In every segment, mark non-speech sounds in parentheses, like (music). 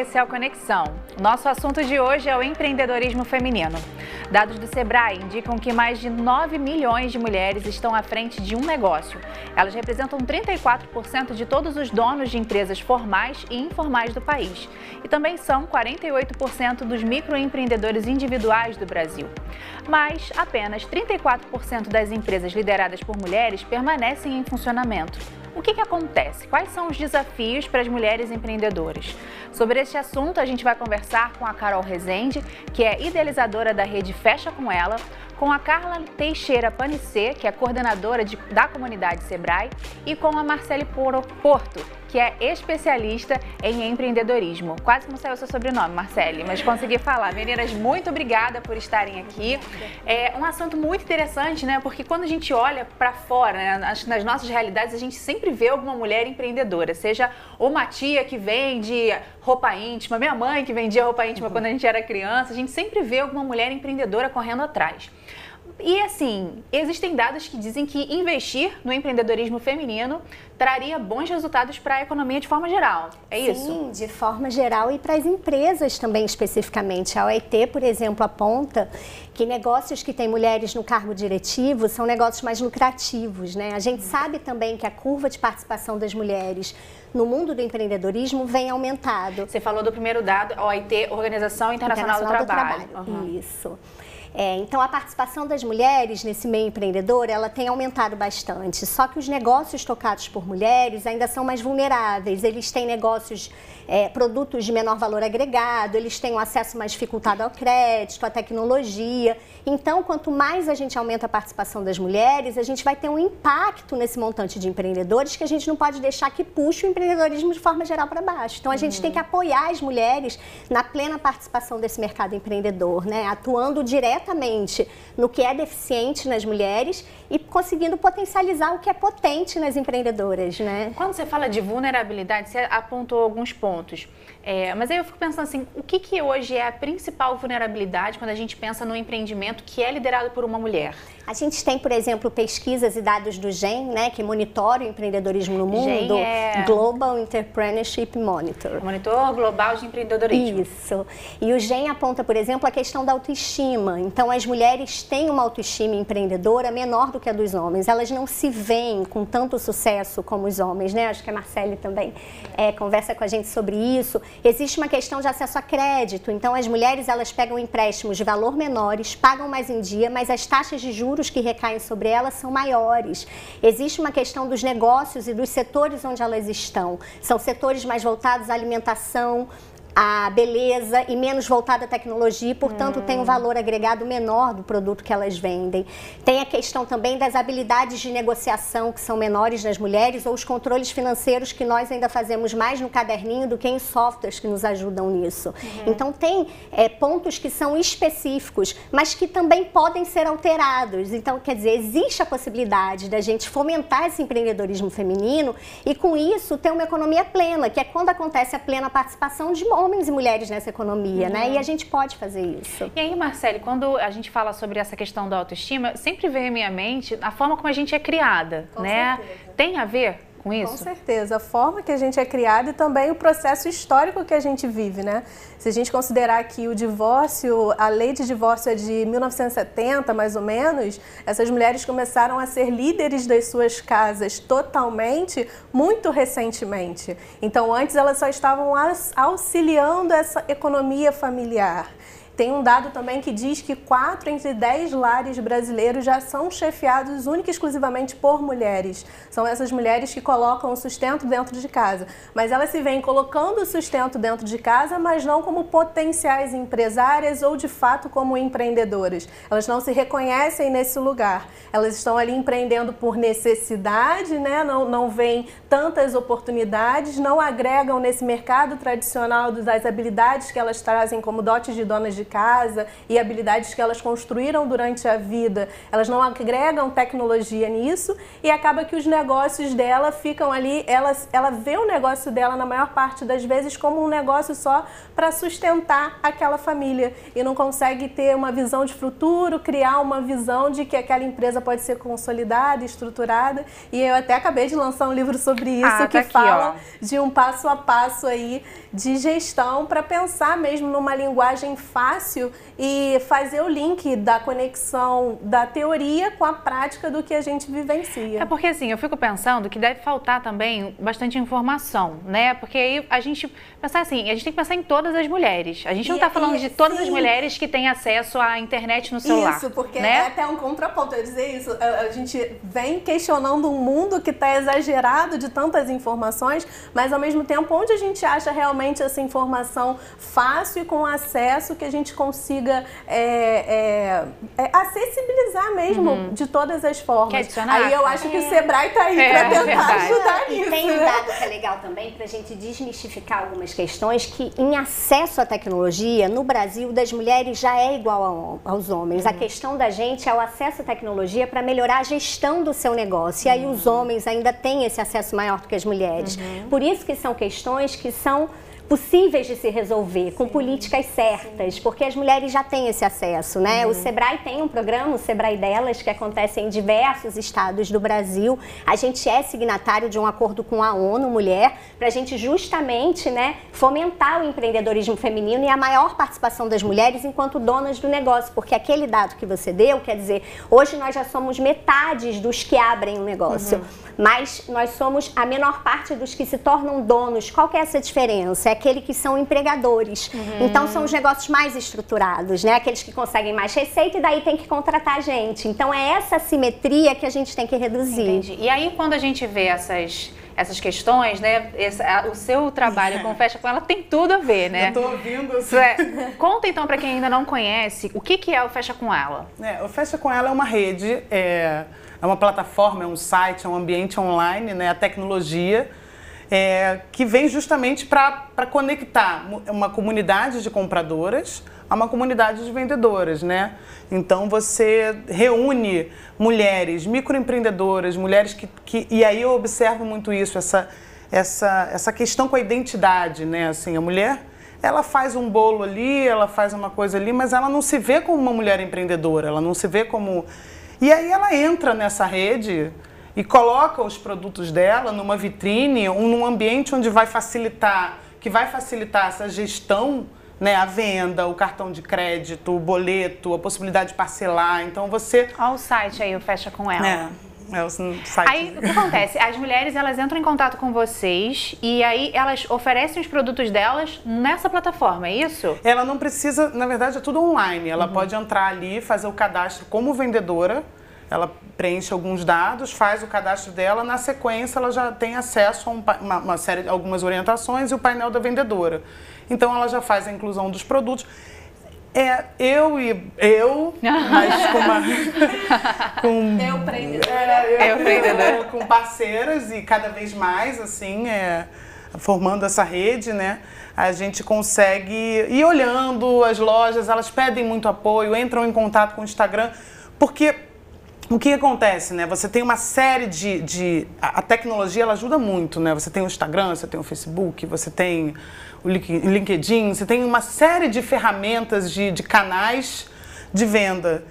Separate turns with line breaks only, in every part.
esse é o Conexão. Nosso assunto de hoje é o empreendedorismo feminino. Dados do Sebrae indicam que mais de 9 milhões de mulheres estão à frente de um negócio. Elas representam 34% de todos os donos de empresas formais e informais do país. E também são 48% dos microempreendedores individuais do Brasil. Mas apenas 34% das empresas lideradas por mulheres permanecem em funcionamento. O que, que acontece? Quais são os desafios para as mulheres empreendedoras? Sobre este assunto, a gente vai conversar com a Carol Rezende, que é idealizadora da rede Fecha Com Ela, com a Carla Teixeira Panicê, que é coordenadora de, da comunidade Sebrae, e com a Marcele Porto, que é especialista em empreendedorismo. Quase não saiu o seu sobrenome, Marcele, mas consegui falar. Meninas, muito obrigada por estarem aqui. É um assunto muito interessante, né? Porque quando a gente olha para fora, né, nas, nas nossas realidades, a gente sempre vê alguma mulher empreendedora, seja uma tia que vende roupa íntima, minha mãe que vendia roupa íntima uhum. quando a gente era criança, a gente sempre vê alguma mulher empreendedora correndo atrás. E assim, existem dados que dizem que investir no empreendedorismo feminino traria bons resultados para a economia de forma geral. É isso?
Sim, de forma geral e para as empresas também especificamente. A OIT, por exemplo, aponta que negócios que têm mulheres no cargo diretivo são negócios mais lucrativos, né? A gente sabe também que a curva de participação das mulheres no mundo do empreendedorismo vem aumentado.
Você falou do primeiro dado, a OIT, Organização Internacional, Internacional do Trabalho.
Do Trabalho. Uhum. Isso. É, então, a participação das mulheres nesse meio empreendedor, ela tem aumentado bastante. Só que os negócios tocados por mulheres ainda são mais vulneráveis. Eles têm negócios, é, produtos de menor valor agregado, eles têm um acesso mais dificultado ao crédito, à tecnologia. Então, quanto mais a gente aumenta a participação das mulheres, a gente vai ter um impacto nesse montante de empreendedores que a gente não pode deixar que puxe o empreendedorismo de forma geral para baixo. Então, a gente uhum. tem que apoiar as mulheres na plena participação desse mercado empreendedor, né? atuando direto diretamente no que é deficiente nas mulheres e conseguindo potencializar o que é potente nas empreendedoras, né?
Quando você fala de vulnerabilidade, você apontou alguns pontos. É, mas aí eu fico pensando assim, o que, que hoje é a principal vulnerabilidade quando a gente pensa no empreendimento que é liderado por uma mulher?
A gente tem, por exemplo, pesquisas e dados do GEM, né, que monitora o empreendedorismo no mundo. GEM é... Global Entrepreneurship Monitor.
Monitor Global de Empreendedorismo.
Isso. E o GEM aponta, por exemplo, a questão da autoestima. Então, as mulheres têm uma autoestima empreendedora menor do que a dos homens. Elas não se veem com tanto sucesso como os homens, né? Acho que a Marcele também é, conversa com a gente sobre isso. Existe uma questão de acesso a crédito. Então, as mulheres, elas pegam empréstimos de valor menores, pagam mais em dia, mas as taxas de juros que recaem sobre elas são maiores. Existe uma questão dos negócios e dos setores onde elas estão. São setores mais voltados à alimentação, a beleza e menos voltada à tecnologia, e, portanto, hum. tem um valor agregado menor do produto que elas vendem. Tem a questão também das habilidades de negociação que são menores nas mulheres ou os controles financeiros que nós ainda fazemos mais no caderninho do que em softwares que nos ajudam nisso. Uhum. Então, tem é, pontos que são específicos, mas que também podem ser alterados. Então, quer dizer, existe a possibilidade da gente fomentar esse empreendedorismo feminino e, com isso, ter uma economia plena, que é quando acontece a plena participação de homens e mulheres nessa economia, uhum. né? E a gente pode fazer isso.
E aí, Marcele, quando a gente fala sobre essa questão da autoestima, sempre vem à minha mente a forma como a gente é criada, Com né? Certeza. Tem a ver com isso?
Com certeza. A forma que a gente é criado e também o processo histórico que a gente vive, né? Se a gente considerar que o divórcio, a lei de divórcio é de 1970, mais ou menos, essas mulheres começaram a ser líderes das suas casas totalmente muito recentemente. Então, antes elas só estavam auxiliando essa economia familiar. Tem um dado também que diz que 4 entre 10 lares brasileiros já são chefiados única e exclusivamente por mulheres. São essas mulheres que colocam o sustento dentro de casa. Mas elas se veem colocando o sustento dentro de casa, mas não como potenciais empresárias ou de fato como empreendedoras. Elas não se reconhecem nesse lugar. Elas estão ali empreendendo por necessidade, né? não, não veem tantas oportunidades, não agregam nesse mercado tradicional das habilidades que elas trazem como dotes de donas de casa e habilidades que elas construíram durante a vida, elas não agregam tecnologia nisso e acaba que os negócios dela ficam ali, ela, ela vê o negócio dela na maior parte das vezes como um negócio só para sustentar aquela família e não consegue ter uma visão de futuro, criar uma visão de que aquela empresa pode ser consolidada, estruturada. E eu até acabei de lançar um livro sobre isso
Ah, tá
que
aqui,
fala
ó.
de um passo a passo aí de gestão para pensar mesmo numa linguagem fácil e fazer o link da conexão da teoria com a prática do que a gente vivencia.
É porque assim, eu fico pensando que deve faltar também bastante informação, né? Porque aí a gente pensar assim, a gente tem que pensar em todas as mulheres. A gente não está falando
e-
de todas as
sim.
mulheres que têm acesso à internet no celular.
Isso, porque
né?
é até um contraponto. Eu dizer isso. A, a gente vem questionando um mundo que está exagerado de tantas informações, mas ao mesmo tempo, onde a gente acha realmente essa informação fácil e com acesso que a gente consiga é, é, é, acessibilizar mesmo de todas as formas. Aí eu acho que o Sebrae está aí
É,
para tentar
verdade.
ajudar
E
nisso.
tem um
né?
dado que é legal também para a gente desmistificar algumas questões que em acesso à tecnologia no Brasil das mulheres já é igual ao- aos homens. A questão da gente é o acesso à tecnologia para melhorar a gestão do seu negócio. E aí os homens ainda têm esse acesso maior do que as mulheres. Por isso que são questões que são possíveis de se resolver com políticas certas, porque as mulheres já têm esse acesso, né? O Sebrae tem um programa, o Sebrae delas, que acontece em diversos estados do Brasil. A gente é signatário de um acordo com a ONU Mulher para a gente justamente, né, fomentar o empreendedorismo feminino e a maior participação das mulheres enquanto donas do negócio, porque aquele dado que você deu, quer dizer, hoje nós já somos metades dos que abrem um negócio, mas nós somos a menor parte dos que se tornam donos. Qual que é essa diferença? É aquele que são empregadores. Então são os negócios mais estruturados, né? Aqueles que conseguem mais receita e daí tem que contratar gente. Então é essa assimetria que a gente tem que reduzir.
Entendi. E aí, quando a gente vê essas, essas questões, né? esse- a- o seu trabalho com Fecha com ela tem tudo a ver, né?
Eu tô ouvindo assim.
É- Conta então para quem ainda não conhece o que, que é o Fecha com ela.
É, o Fecha com ela é uma rede, é, é uma plataforma, é um site, é um ambiente online, né, a tecnologia, é, que vem justamente para conectar uma comunidade de compradoras a uma comunidade de vendedoras, né? Então você reúne mulheres, microempreendedoras, mulheres que, que e aí eu observo muito isso, essa essa essa questão com a identidade, né? Assim, a mulher ela faz um bolo ali, ela faz uma coisa ali, mas ela não se vê como uma mulher empreendedora, ela não se vê como. E aí ela entra nessa rede e coloca os produtos dela numa vitrine, um, num ambiente onde vai facilitar, que vai facilitar essa gestão, né, a venda, o cartão de crédito, o boleto, a possibilidade de parcelar. Então você.
Olha o site aí, o Fecha com ela.
É, é o site.
Aí, o que acontece? As mulheres, elas entram em contato com vocês e aí elas oferecem os produtos delas nessa plataforma, é isso?
Ela não precisa, na verdade é tudo online. Ela pode entrar ali, fazer o cadastro como vendedora. Ela preenche alguns dados, faz o cadastro dela, na sequência ela já tem acesso a um uma, uma série, algumas orientações e o painel da vendedora. Então ela já faz a inclusão dos produtos. É, eu e eu, (laughs) mas com uma. com, (laughs)
Eu empreendedora.
é,
Eu empreendedora.
com parceiras e cada vez mais, assim, é, formando essa rede, né? A gente consegue ir olhando as lojas, elas pedem muito apoio, entram em contato com o Instagram, porque o que acontece, né? Você tem uma série de. de a tecnologia ela ajuda muito, né? Você tem o Instagram, você tem o Facebook, você tem o Link- LinkedIn, você tem uma série de ferramentas, de, de canais de venda.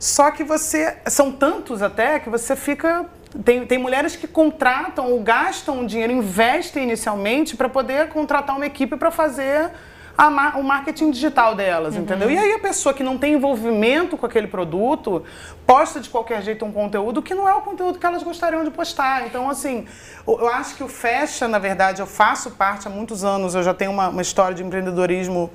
Só que você. São tantos até que você fica. Tem, tem mulheres que contratam ou gastam dinheiro, investem inicialmente para poder contratar uma equipe para fazer a o marketing digital delas, entendeu? E aí a pessoa que não tem envolvimento com aquele produto posta de qualquer jeito um conteúdo que não é o conteúdo que elas gostariam de postar. Então, assim, eu acho que o Fecha, na verdade, eu faço parte há muitos anos, eu já tenho uma, uma história de empreendedorismo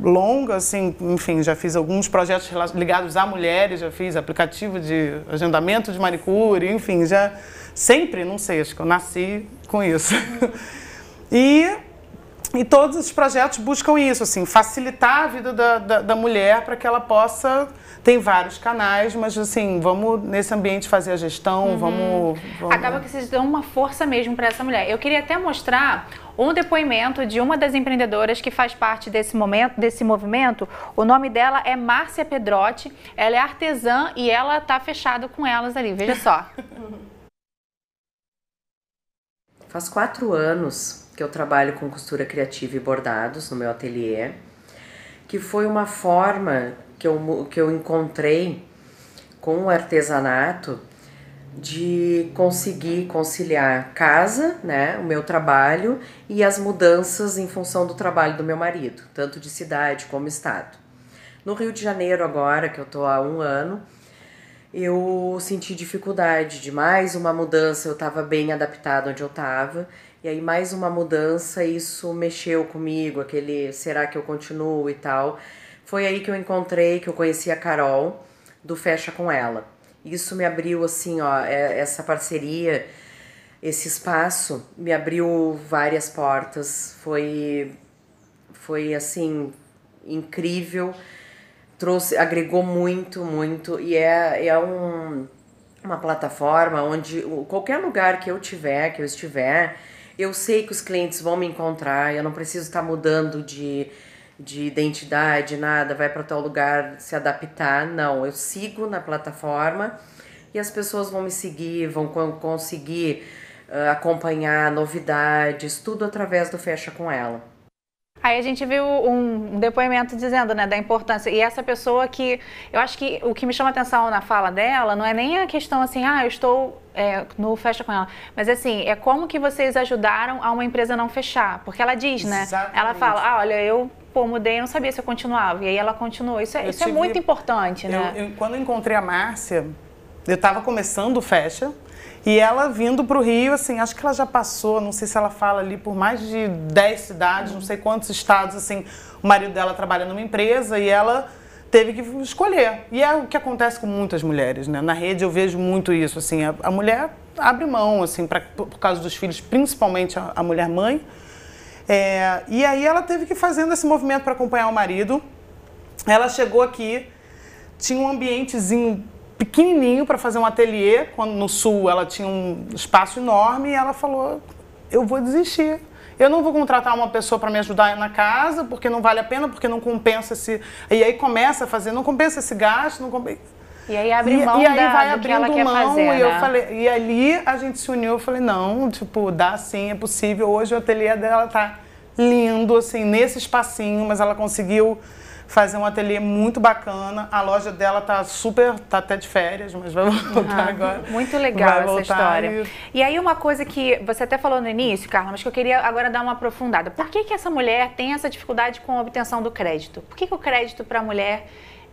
longa, assim, enfim, já fiz alguns projetos ligados a mulheres, já fiz aplicativo de agendamento de manicure, enfim, já sempre, não sei, acho que eu nasci com isso. (laughs) E e todos esses projetos buscam isso, assim, facilitar a vida da, da, da mulher para que ela possa. Tem vários canais, mas assim, vamos nesse ambiente fazer a gestão, uhum. vamos, vamos,
Acaba que vocês dão uma força mesmo para essa mulher. Eu queria até mostrar um depoimento de uma das empreendedoras que faz parte desse momento, desse movimento. O nome dela é Márcia Pedrotti. Ela é artesã e ela está fechada com elas ali. Veja só.
Faz quatro anos que eu trabalho com costura criativa e bordados no meu ateliê, que foi uma forma que eu, que eu encontrei com o artesanato de conseguir conciliar casa, né, o meu trabalho e as mudanças em função do trabalho do meu marido, tanto de cidade como estado. No Rio de Janeiro agora, que eu tô há um ano, eu senti dificuldade de mais uma mudança, eu estava bem adaptada onde eu estava e aí mais uma mudança, isso mexeu comigo, aquele será que eu continuo e tal. Foi aí que eu encontrei, que eu conheci a Carol do Fecha com ela. Isso me abriu assim, ó, é, essa parceria, esse espaço me abriu várias portas. Foi foi assim incrível, trouxe, agregou muito, muito e é, é um, uma plataforma onde qualquer lugar que eu tiver, que eu estiver, eu sei que os clientes vão me encontrar, eu não preciso estar mudando de, de identidade, nada, vai para tal lugar se adaptar. Não, eu sigo na plataforma e as pessoas vão me seguir, vão conseguir uh, acompanhar novidades, tudo através do Fecha com Ela.
Aí a gente viu um depoimento dizendo, né, da importância. E essa pessoa que. Eu acho que o que me chama atenção na fala dela não é nem a questão assim, ah, eu estou é, no Fecha com ela. Mas assim, é como que vocês ajudaram a uma empresa não fechar. Porque ela diz, né? Exatamente. Ela fala, ah, olha, eu pô, mudei, eu não sabia se eu continuava. E aí ela continuou. Isso é, isso é é muito importante, né?
Eu, eu, quando eu encontrei a Márcia, eu estava começando o Fecha. E ela vindo para o Rio, assim, acho que ela já passou, não sei se ela fala ali por mais de 10 cidades, não sei quantos estados, assim, o marido dela trabalha numa empresa e ela teve que escolher. E é o que acontece com muitas mulheres, né? Na rede eu vejo muito isso, assim, a, a mulher abre mão, assim, pra, por causa dos filhos, principalmente a, a mulher mãe. É, e aí ela teve que ir fazendo esse movimento para acompanhar o marido. Ela chegou aqui, tinha um ambientezinho pequenininho para fazer um ateliê, quando no sul ela tinha um espaço enorme e ela falou: "Eu vou desistir. Eu não vou contratar uma pessoa para me ajudar na casa, porque não vale a pena, porque não compensa esse". E aí começa a fazer, não compensa esse gasto, não compensa
e aí abre mão e, e aí da, vai abrindo que mão fazer,
e
né?
eu falei, e ali a gente se uniu, eu falei, não, tipo, dá sim, é possível. Hoje o ateliê dela tá lindo, assim, nesse espacinho, mas ela conseguiu fazer um ateliê muito bacana. A loja dela tá super, tá até de férias, mas vai voltar uhum. agora.
Muito legal essa história. E... e... aí uma coisa que você até falou no início, Carla, mas que eu queria agora dar uma aprofundada. Por que que essa mulher tem essa dificuldade com a obtenção do crédito? Por que, que o crédito para a mulher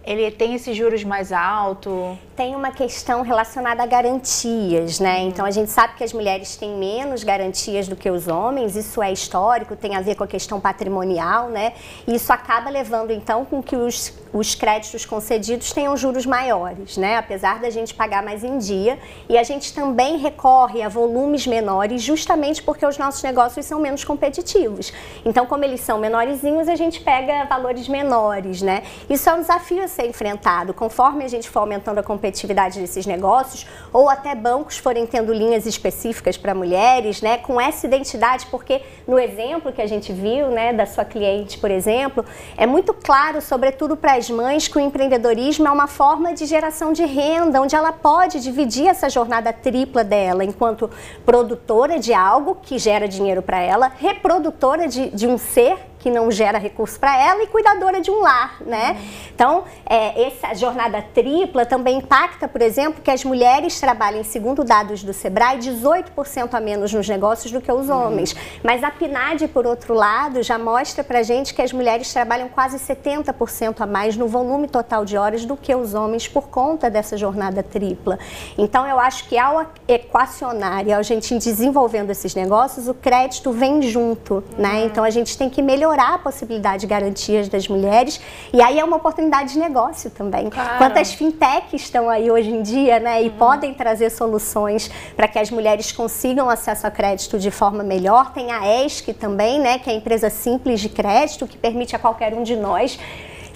ele tem esses juros mais altos?
Tem uma questão relacionada a garantias, né? Uhum. Então a gente sabe que as mulheres têm menos garantias do que os homens, isso é histórico, tem a ver com a questão patrimonial, né? E isso acaba levando então com que os, os créditos concedidos tenham juros maiores, né? Apesar da gente pagar mais em dia. E a gente também recorre a volumes menores justamente porque os nossos negócios são menos competitivos. Então, como eles são menorzinhos, a gente pega valores menores, né? Isso é um desafio ser enfrentado. Conforme a gente for aumentando a competitividade desses negócios, ou até bancos forem tendo linhas específicas para mulheres, né, com essa identidade, porque no exemplo que a gente viu, né, da sua cliente, por exemplo, é muito claro, sobretudo para as mães, que o empreendedorismo é uma forma de geração de renda, onde ela pode dividir essa jornada tripla dela, enquanto produtora de algo que gera dinheiro para ela, reprodutora de, de um ser que não gera recurso para ela e cuidadora de um lar, né? Uhum. Então, é, essa jornada tripla também impacta, por exemplo, que as mulheres trabalhem, segundo dados do Sebrae, 18% a menos nos negócios do que os uhum. homens. Mas a PNAD, por outro lado, já mostra para gente que as mulheres trabalham quase 70% a mais no volume total de horas do que os homens por conta dessa jornada tripla. Então, eu acho que ao equacionar e a gente desenvolvendo esses negócios, o crédito vem junto, né? uhum. né? Então, a gente tem que melhorar melhorar a possibilidade de garantias das mulheres. E aí é uma oportunidade de negócio também. Claro. Quantas fintechs estão aí hoje em dia, né? E uhum. podem trazer soluções para que as mulheres consigam acesso a crédito de forma melhor. Tem a ESC também, né? Que é a empresa simples de crédito, que permite a qualquer um de nós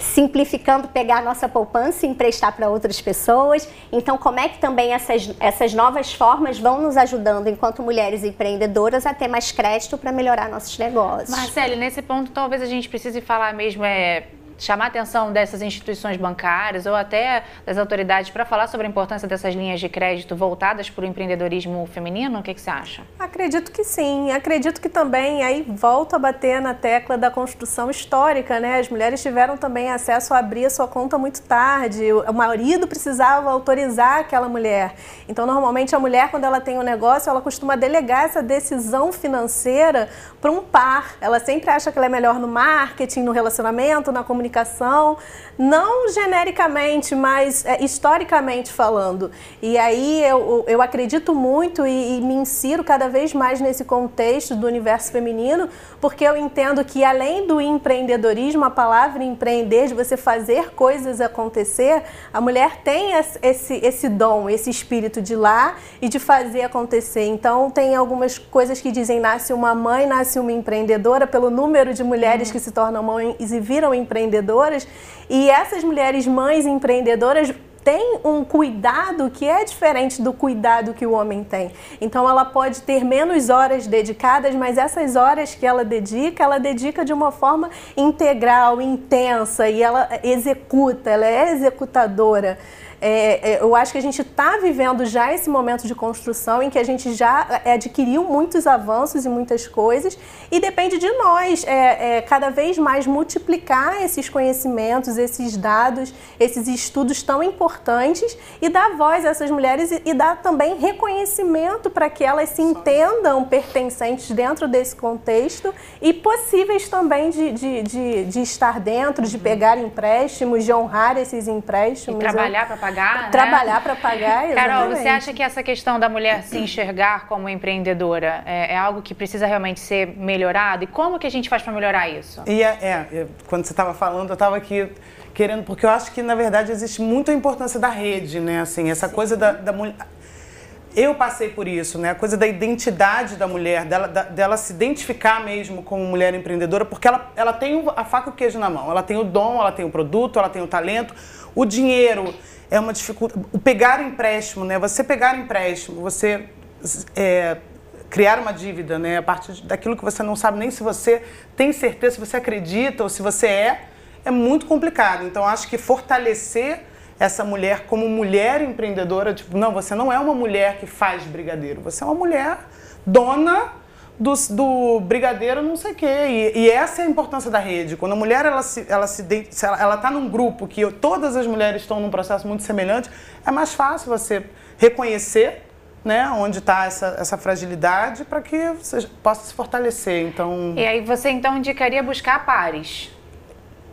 simplificando, pegar nossa poupança e emprestar para outras pessoas. Então, como é que também essas, essas novas formas vão nos ajudando, enquanto mulheres empreendedoras, a ter mais crédito para melhorar nossos negócios?
Marcele, nesse ponto, talvez a gente precise falar mesmo é, chamar a atenção dessas instituições bancárias ou até das autoridades para falar sobre a importância dessas linhas de crédito voltadas para o empreendedorismo feminino? O que, que, você acha?
Acredito que sim. Acredito que também aí volta a bater na tecla da construção histórica, né? As mulheres tiveram também acesso a abrir a sua conta muito tarde. O marido precisava autorizar aquela mulher. Então, normalmente a mulher, quando ela tem um negócio, ela costuma delegar essa decisão financeira para um par. Ela sempre acha que ela é melhor no marketing, no relacionamento, na comunicação comunicação, não genericamente, mas é, historicamente falando. E aí eu, eu acredito muito e, e me insiro cada vez mais nesse contexto do universo feminino, porque eu entendo que além do empreendedorismo, a palavra empreender, de você fazer coisas acontecer, a mulher tem esse, esse dom, esse espírito de lá e de fazer acontecer. Então tem algumas coisas que dizem nasce uma mãe, nasce uma empreendedora, pelo número de mulheres uhum. que se tornam mães e viram empreendedoras. E essas mulheres mães empreendedoras tem um cuidado que é diferente do cuidado que o homem tem. Então ela pode ter menos horas dedicadas, mas essas horas que ela dedica, ela dedica de uma forma integral, intensa e ela executa, ela é executadora. É, é, eu acho que a gente está vivendo já esse momento de construção em que a gente já é, adquiriu muitos avanços e muitas coisas e depende de nós é, é, cada vez mais multiplicar esses conhecimentos, esses dados, esses estudos tão importantes e dar voz a essas mulheres e, e dar também reconhecimento para que elas se entendam pertencentes dentro desse contexto e possíveis também de, de, de, de estar dentro, de pegar empréstimos, de honrar esses empréstimos.
E trabalhar para pagar. Né?
Trabalhar para pagar, exatamente. (laughs)
Carol, você acha que essa questão da mulher se enxergar como empreendedora é, é algo que precisa realmente ser melhorado? E como que a gente faz para melhorar isso?
E é, é, quando você estava falando, eu estava aqui querendo, porque eu acho que na verdade existe muita importância da rede, né? Assim, essa Sim. coisa da, da mulher eu passei por isso, né? A coisa da identidade da mulher, dela, da, dela se identificar mesmo como mulher empreendedora, porque ela, ela tem a faca e o queijo na mão. Ela tem o dom, ela tem o produto, ela tem o talento, o dinheiro é uma dificuldade. O pegar empréstimo, né? Você pegar empréstimo, você é, criar uma dívida, né? A partir daquilo que você não sabe nem se você tem certeza, se você acredita ou se você é, é muito complicado. Então, acho que fortalecer essa mulher como mulher empreendedora, tipo, não, você não é uma mulher que faz brigadeiro, você é uma mulher dona do, do brigadeiro não sei o quê. E, e, essa é a importância da rede. Quando a mulher ela se, ela se, ela está num grupo que todas as mulheres estão num processo muito semelhante, é mais fácil você reconhecer né, onde está essa, essa fragilidade para que você possa se fortalecer. Então...
E aí você então indicaria buscar pares?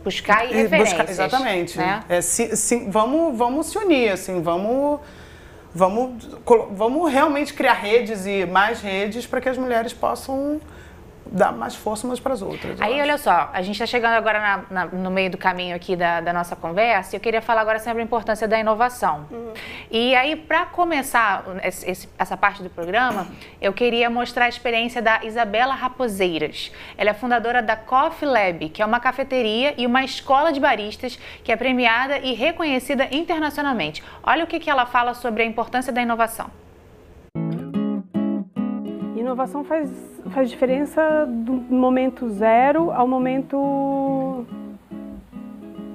Buscar e referências. Buscar,
exatamente. Né? É, se, se, vamos, vamos se unir, assim, vamos vamos, vamos realmente criar redes e mais redes para que as mulheres possam dar mais força umas para as outras.
Aí, olha só, a gente está chegando agora na, na, no meio do caminho aqui da, da, nossa conversa e eu queria falar agora sobre a importância da inovação. Uhum. E aí, para começar esse, essa parte do programa, eu queria mostrar a experiência da Isabela Raposeiras. Ela é fundadora da Coffee Lab, que é uma cafeteria e uma escola de baristas que é premiada e reconhecida internacionalmente. Olha o que, que ela fala sobre a importância da inovação.
Inovação faz faz diferença do momento zero ao momento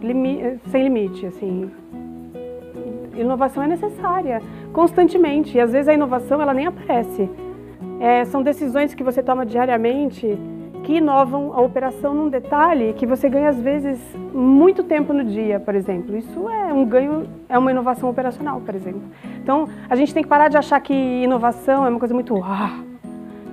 limi sem limite, assim. Inovação é necessária constantemente e às vezes a inovação ela nem aparece. É, são decisões que você toma diariamente que inovam a operação num detalhe que você ganha às vezes muito tempo no dia, por exemplo. Isso é um ganho, é uma inovação operacional, por exemplo. Então a gente tem que parar de achar que inovação é uma coisa muito ah,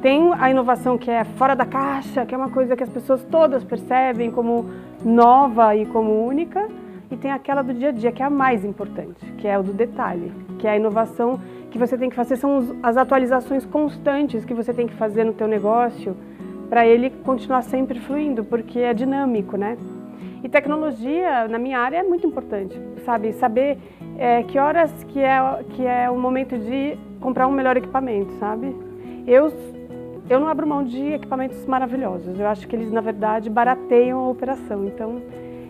tem a inovação que é fora da caixa, que é uma coisa que as pessoas todas percebem como nova e como única, e tem aquela do dia a dia que é a mais importante, que é o do detalhe, que é a inovação que você tem que fazer são as atualizações constantes que você tem que fazer no teu negócio para ele continuar sempre fluindo, porque é dinâmico, né? E tecnologia na minha área é muito importante, sabe? Saber é, que horas que é que é o momento de comprar um melhor equipamento, sabe? Eu eu não abro mão de equipamentos maravilhosos. Eu acho que eles na verdade barateiam a operação. Então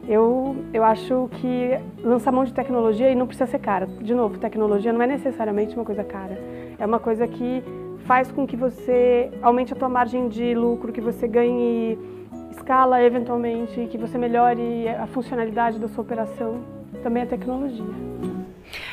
eu, eu acho que lançar mão de tecnologia e não precisa ser cara. De novo, tecnologia não é necessariamente uma coisa cara. É uma coisa que faz com que você aumente a tua margem de lucro, que você ganhe escala eventualmente, que você melhore a funcionalidade da sua operação. Também é tecnologia.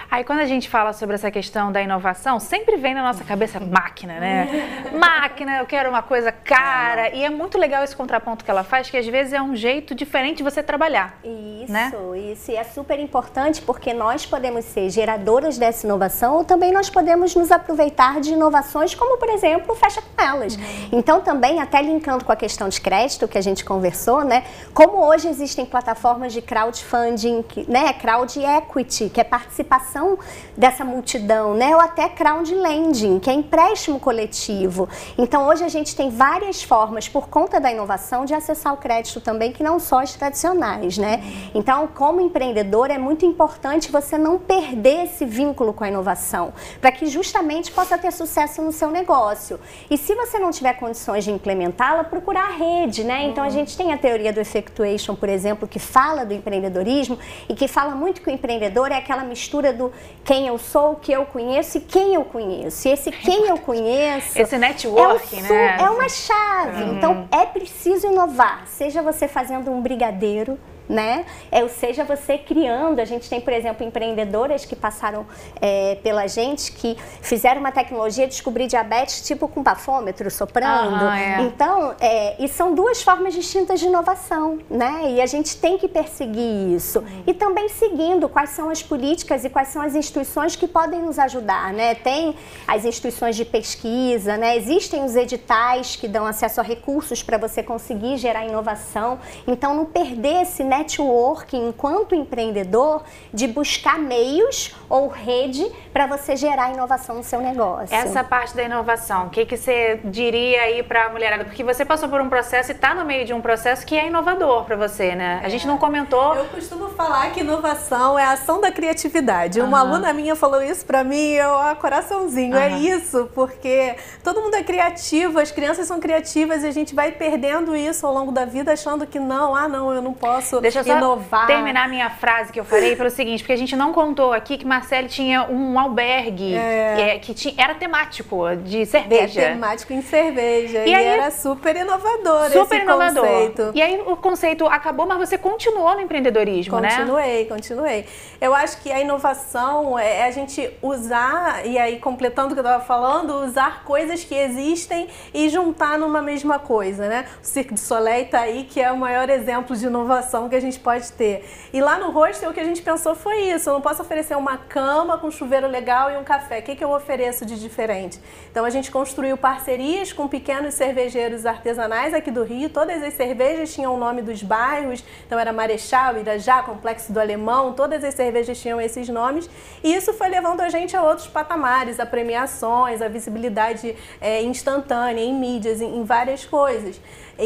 Aí quando a gente fala sobre essa questão da inovação, sempre vem na nossa cabeça máquina, né? (laughs) máquina, eu quero uma coisa cara. E é muito legal esse contraponto que ela faz, que às vezes é um jeito diferente de você trabalhar.
Isso,
né?
isso. E é super importante porque nós podemos ser geradoras dessa inovação ou também nós podemos nos aproveitar de inovações, como por exemplo, fecha com elas. Uhum. Então também, até linkando com a questão de crédito que a gente conversou, né? Como hoje existem plataformas de crowdfunding, né? Crowd equity, que é participação participação dessa multidão, né? Ou até crowdlending, que é empréstimo coletivo. Então hoje a gente tem várias formas, por conta da inovação, de acessar o crédito também, que não só as tradicionais, né? Então, como empreendedor, é muito importante você não perder esse vínculo com a inovação, para que justamente possa ter sucesso no seu negócio. E se você não tiver condições de implementá-la, procurar a rede, né? Então a gente tem a teoria do effectuation, por exemplo, que fala do empreendedorismo e que fala muito que o empreendedor é aquela mistura do quem eu sou, o que eu conheço e quem eu conheço. E esse quem eu conheço.
Esse networking,
é
né?
É uma chave. Uhum. Então é preciso inovar. Seja você fazendo um brigadeiro né? É, ou seja, você criando. A gente tem, por exemplo, empreendedoras que passaram é, pela gente que fizeram uma tecnologia de descobrir diabetes tipo com bafômetro soprando.
Ah, é.
Então, é, e são duas formas distintas de inovação, né? E a gente tem que perseguir isso. E também seguindo quais são as políticas e quais são as instituições que podem nos ajudar, né? Tem as instituições de pesquisa, né? Existem os editais que dão acesso a recursos para você conseguir gerar inovação. Então, não perder esse né, networking enquanto empreendedor de buscar meios ou rede para você gerar inovação no seu negócio.
Essa parte da inovação, o que, que você diria aí para a mulherada? Porque você passou por um processo e está no meio de um processo que é inovador para você, né? A gente não comentou.
Eu costumo falar que inovação é a ação da criatividade. Uhum. Uma aluna minha falou isso para mim, eu, a coraçãozinho, uhum. é isso, porque todo mundo é criativo, as crianças são criativas e a gente vai perdendo isso ao longo da vida achando que não, ah, não, eu não posso
Deixa eu só inovar. terminar minha frase que eu falei pelo seguinte, porque a gente não contou aqui que Marcele tinha um albergue é. É, que tinha, era temático de cerveja.
É temático em cerveja. E, e aí, era super inovador super inovador. conceito.
E aí o conceito acabou, mas você continuou no empreendedorismo,
continuei, né? Continuei, continuei. Eu acho que a inovação é a gente usar, e aí completando o que eu estava falando, usar coisas que existem e juntar numa mesma coisa, né? O Cirque de Soleil está aí, que é o maior exemplo de inovação que a gente pode ter. E lá no hostel o que a gente pensou foi isso, eu não posso oferecer uma cama com chuveiro legal e um café. O que, que eu ofereço de diferente? Então a gente construiu parcerias com pequenos cervejeiros artesanais aqui do Rio. Todas as cervejas tinham o nome dos bairros, então era Marechal, Irajá, Complexo do Alemão, todas as cervejas tinham esses nomes. E isso foi levando a gente a outros patamares, a premiações, a visibilidade é, instantânea em mídias, em, em várias coisas. E,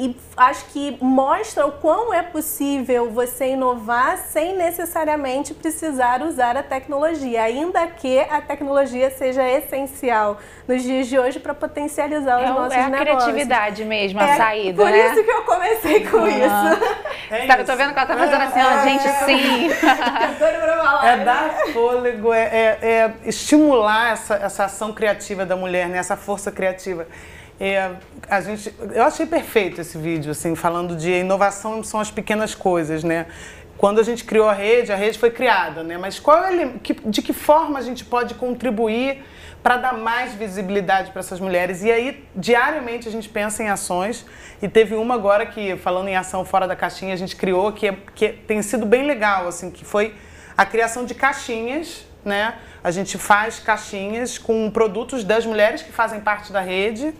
e, e, acho que mostra o quão é possível você inovar sem necessariamente precisar usar a tecnologia, ainda que a tecnologia seja essencial nos dias de hoje para potencializar os é, nossos
é a
negócios.
criatividade mesmo, a é, saída,
por
né?
isso que eu comecei com uhum. isso.
É tá, eu tô vendo que ela tá fazendo assim, ó, gente, sim. (laughs)
é dar fôlego, é, é, é, estimular essa, essa ação criativa da mulher, né? essa força criativa. É, a gente, eu achei perfeito esse vídeo, assim, falando de inovação são as pequenas coisas, né? Quando a gente criou a rede, a rede foi criada, né? Mas qual é, de que forma a gente pode contribuir para dar mais visibilidade para essas mulheres? E aí, diariamente, a gente pensa em ações. E teve uma agora que, falando em ação fora da caixinha, a gente criou, que, é, que tem sido bem legal, assim, que foi a criação de caixinhas, né? A gente faz caixinhas com produtos das mulheres que fazem parte da rede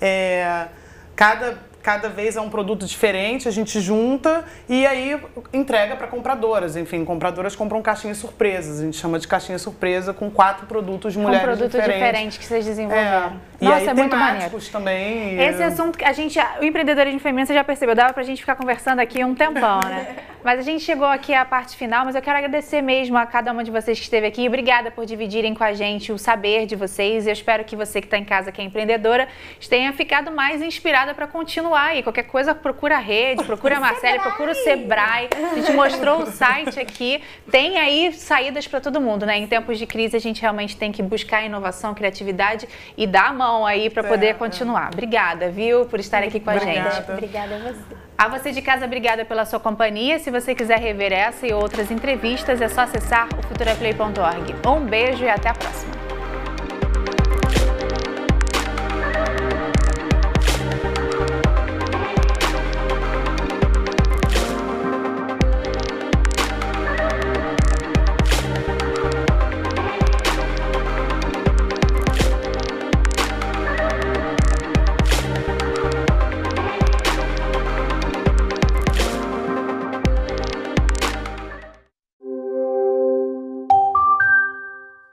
é, cada cada vez é um produto diferente, a gente junta e aí entrega para compradoras. Enfim, compradoras compram caixinhas surpresas. A gente chama de caixinha surpresa com quatro produtos de mulheres
com produtos
diferentes.
diferentes que vocês desenvolveram.
É.
Nossa,
e aí,
é muito maneiro.
também.
Esse assunto, a gente, o empreendedorismo feminino, você já percebeu, dava pra gente ficar conversando aqui um tempão, né? (laughs) Mas a gente chegou aqui à parte final, mas eu quero agradecer mesmo a cada uma de vocês que esteve aqui. Obrigada por dividirem com a gente o saber de vocês. Eu espero que você que está em casa, que é empreendedora, tenha ficado mais inspirada para continuar aí. Qualquer coisa, procura a rede, procura a (laughs) Marcele, procura o Sebrae. A gente mostrou o site aqui. Tem aí saídas para todo mundo, né? Em tempos de crise, a gente realmente tem que buscar inovação, criatividade e dar a mão aí para poder continuar. Obrigada, viu, por estar aqui com a
Obrigada.
gente.
Obrigada a você.
A você de casa, obrigada pela sua companhia. Se você quiser rever essa e outras entrevistas, é só acessar o futuraplay.org. Um beijo e até a próxima.